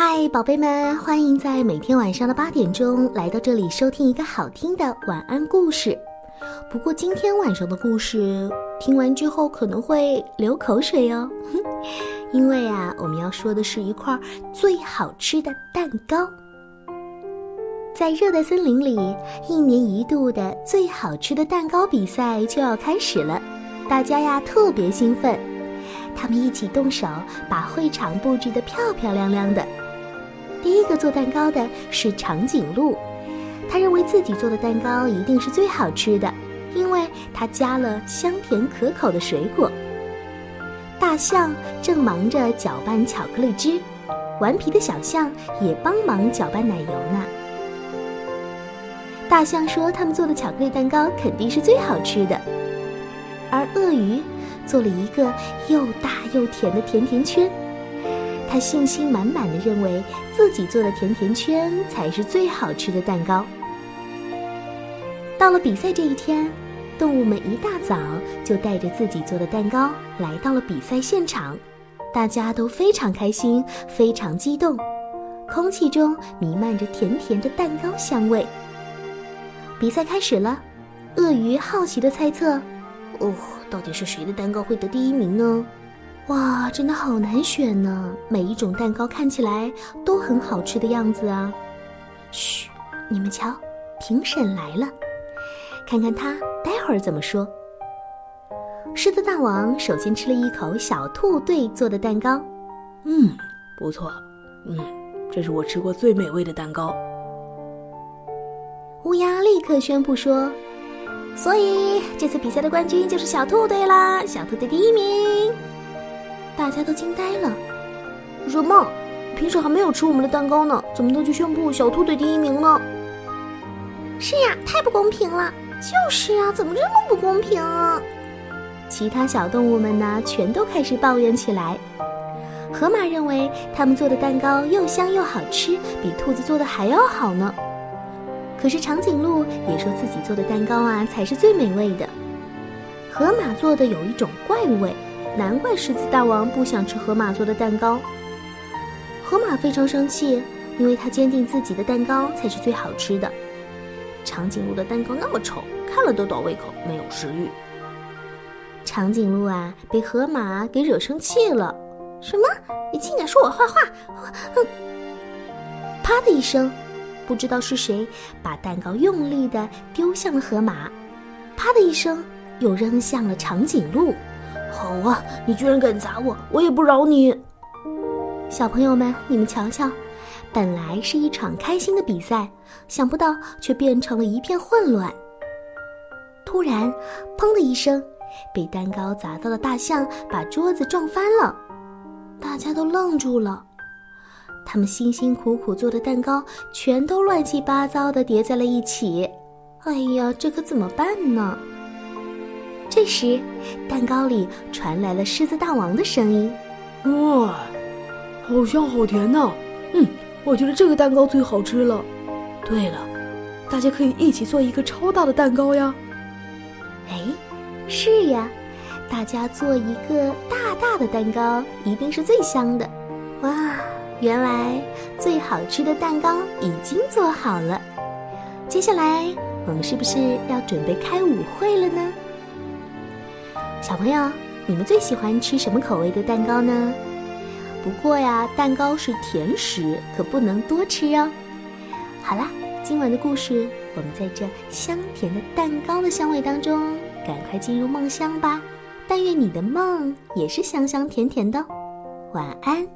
嗨，宝贝们，欢迎在每天晚上的八点钟来到这里收听一个好听的晚安故事。不过今天晚上的故事听完之后可能会流口水哦，因为啊，我们要说的是一块最好吃的蛋糕。在热带森林里，一年一度的最好吃的蛋糕比赛就要开始了，大家呀特别兴奋，他们一起动手把会场布置得漂漂亮亮的。第一个做蛋糕的是长颈鹿，他认为自己做的蛋糕一定是最好吃的，因为他加了香甜可口的水果。大象正忙着搅拌巧克力汁，顽皮的小象也帮忙搅拌奶油呢。大象说他们做的巧克力蛋糕肯定是最好吃的，而鳄鱼做了一个又大又甜的甜甜圈。他信心满满的认为自己做的甜甜圈才是最好吃的蛋糕。到了比赛这一天，动物们一大早就带着自己做的蛋糕来到了比赛现场，大家都非常开心，非常激动，空气中弥漫着甜甜的蛋糕香味。比赛开始了，鳄鱼好奇的猜测：“哦，到底是谁的蛋糕会得第一名呢？”哇，真的好难选呢！每一种蛋糕看起来都很好吃的样子啊。嘘，你们瞧，评审来了，看看他待会儿怎么说。狮子大王首先吃了一口小兔队做的蛋糕，嗯，不错，嗯，这是我吃过最美味的蛋糕。乌鸦立刻宣布说：“所以这次比赛的冠军就是小兔队啦！小兔队第一名。”大家都惊呆了，什么？平时还没有吃我们的蛋糕呢，怎么能就宣布小兔队第一名呢？是呀，太不公平了！就是啊，怎么这么不公平啊？其他小动物们呢，全都开始抱怨起来。河马认为他们做的蛋糕又香又好吃，比兔子做的还要好呢。可是长颈鹿也说自己做的蛋糕啊，才是最美味的。河马做的有一种怪味。难怪狮子大王不想吃河马做的蛋糕。河马非常生气，因为他坚定自己的蛋糕才是最好吃的。长颈鹿的蛋糕那么丑，看了都倒胃口，没有食欲。长颈鹿啊，被河马给惹生气了。什么？你竟敢说我坏话！啪的一声，不知道是谁把蛋糕用力的丢向了河马，啪的一声又扔向了长颈鹿。好啊！你居然敢砸我，我也不饶你！小朋友们，你们瞧瞧，本来是一场开心的比赛，想不到却变成了一片混乱。突然，砰的一声，被蛋糕砸到的大象把桌子撞翻了，大家都愣住了。他们辛辛苦苦做的蛋糕全都乱七八糟的叠在了一起。哎呀，这可怎么办呢？这时，蛋糕里传来了狮子大王的声音：“哇，好香好甜呐！嗯，我觉得这个蛋糕最好吃了。对了，大家可以一起做一个超大的蛋糕呀！哎，是呀，大家做一个大大的蛋糕，一定是最香的。哇，原来最好吃的蛋糕已经做好了。接下来，我们是不是要准备开舞会了呢？”小朋友，你们最喜欢吃什么口味的蛋糕呢？不过呀，蛋糕是甜食，可不能多吃哦。好啦，今晚的故事，我们在这香甜的蛋糕的香味当中，赶快进入梦乡吧。但愿你的梦也是香香甜甜的。晚安。